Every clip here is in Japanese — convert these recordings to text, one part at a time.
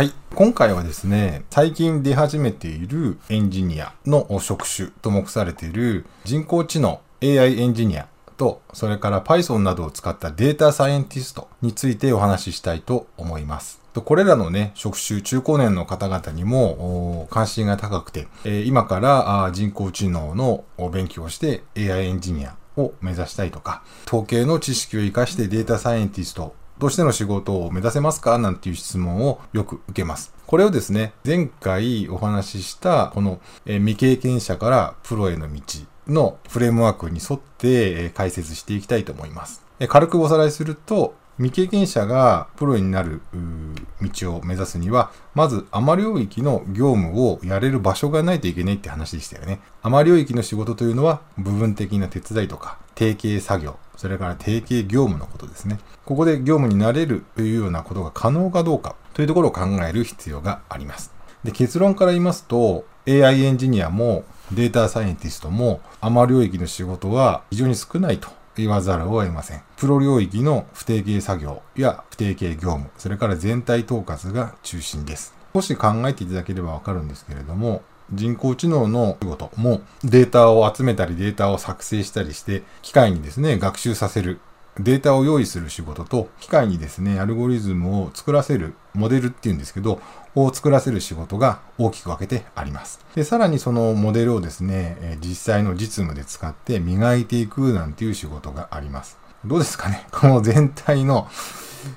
はい。今回はですね、最近出始めているエンジニアの職種と目されている人工知能 AI エンジニアと、それから Python などを使ったデータサイエンティストについてお話ししたいと思います。これらのね、職種、中高年の方々にも関心が高くて、今から人工知能の勉強をして AI エンジニアを目指したいとか、統計の知識を活かしてデータサイエンティストとしての仕事を目指せますか？なんていう質問をよく受けます。これをですね、前回お話ししたこの未経験者からプロへの道のフレームワークに沿って解説していきたいと思います。軽くおさらいすると、未経験者がプロになる道を目指すには、まず雨領域の業務をやれる場所がないといけないって話でしたよね。雨領域の仕事というのは部分的な手伝いとか定型作業、それから定型業務のことですね。ここで業務になれるというようなことが可能かどうかというところを考える必要があります。で結論から言いますと、AI エンジニアもデータサイエンティストも雨領域の仕事は非常に少ないと言わざるを得ません。プロ領域の不定形作業や不定形業務、それから全体統括が中心です。少し考えていただければわかるんですけれども、人工知能の仕事もデータを集めたりデータを作成したりして機械にですね、学習させるデータを用意する仕事と、機械にですね、アルゴリズムを作らせる、モデルっていうんですけど、を作らせる仕事が大きく分けてあります。で、さらにそのモデルをですね、実際の実務で使って磨いていくなんていう仕事があります。どうですかね？この全体の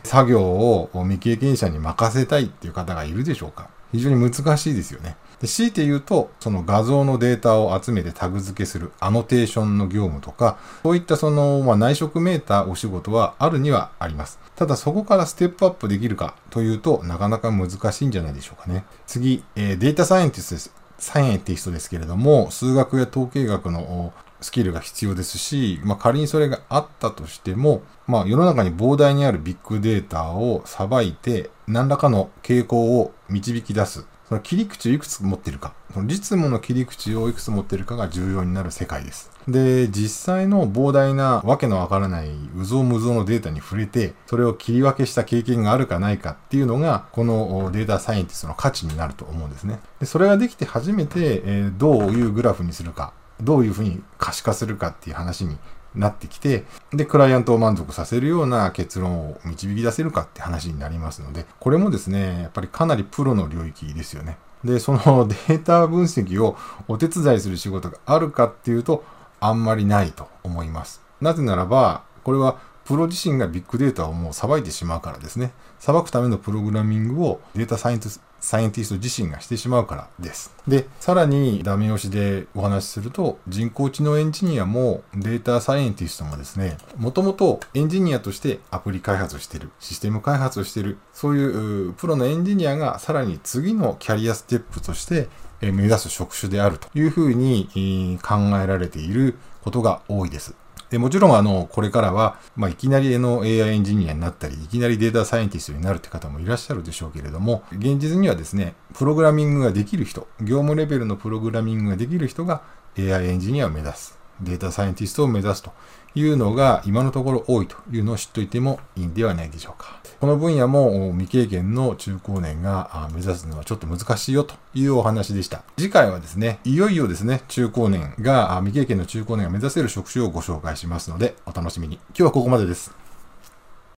作業を未経験者に任せたいっていう方がいるでしょうか？非常に難しいですよね。で強いて言うと、その画像のデータを集めてタグ付けするアノテーションの業務とか、そういったその、まあ、内職メーターお仕事はあるにはあります。ただそこからステップアップできるかというとなかなか難しいんじゃないでしょうかね。次、えー、データサイエンティストです。サイエンティストですけれども、数学や統計学のスキルが必要ですし、まあ、仮にそれがあったとしても、まあ、世の中に膨大にあるビッグデータをさばいて、何らかの傾向を導き出す。その切り口をいくつ持ってるか。その実務の切り口をいくつ持ってるかが重要になる世界です。で、実際の膨大なわけのわからない無造無造のデータに触れて、それを切り分けした経験があるかないかっていうのが、このデータサイエンティストの価値になると思うんですね。でそれができて初めて、えー、どういうグラフにするか、どういうふうに可視化するかっていう話になってきて、で、クライアントを満足させるような結論を導き出せるかって話になりますので、これもですね、やっぱりかなりプロの領域ですよね。で、その データ分析をお手伝いする仕事があるかっていうと、あんまりないと思います。なぜならば、これはプロ自身がビッグデータをもうさばいてしまうからですね。さばくためのプログラミングをデータサイエンティスト自身がしてしまうからです。で、さらにダメ押しでお話しすると、人工知能エンジニアもデータサイエンティストもですね、もともとエンジニアとしてアプリ開発をしている、システム開発をしている、そういうプロのエンジニアがさらに次のキャリアステップとして目指す職種であるというふうに考えられていることが多いです。で、もちろん、あの、これからは、まあ、いきなりの AI エンジニアになったり、いきなりデータサイエンティストになるって方もいらっしゃるでしょうけれども、現実にはですね、プログラミングができる人、業務レベルのプログラミングができる人が AI エンジニアを目指す。データサイエンティストを目指すというのが今のところ多いというのを知っておいてもいいんではないでしょうか。この分野も未経験の中高年が目指すのはちょっと難しいよというお話でした。次回はですね、いよいよですね、中高年が、未経験の中高年が目指せる職種をご紹介しますので、お楽しみに。今日はここまでです。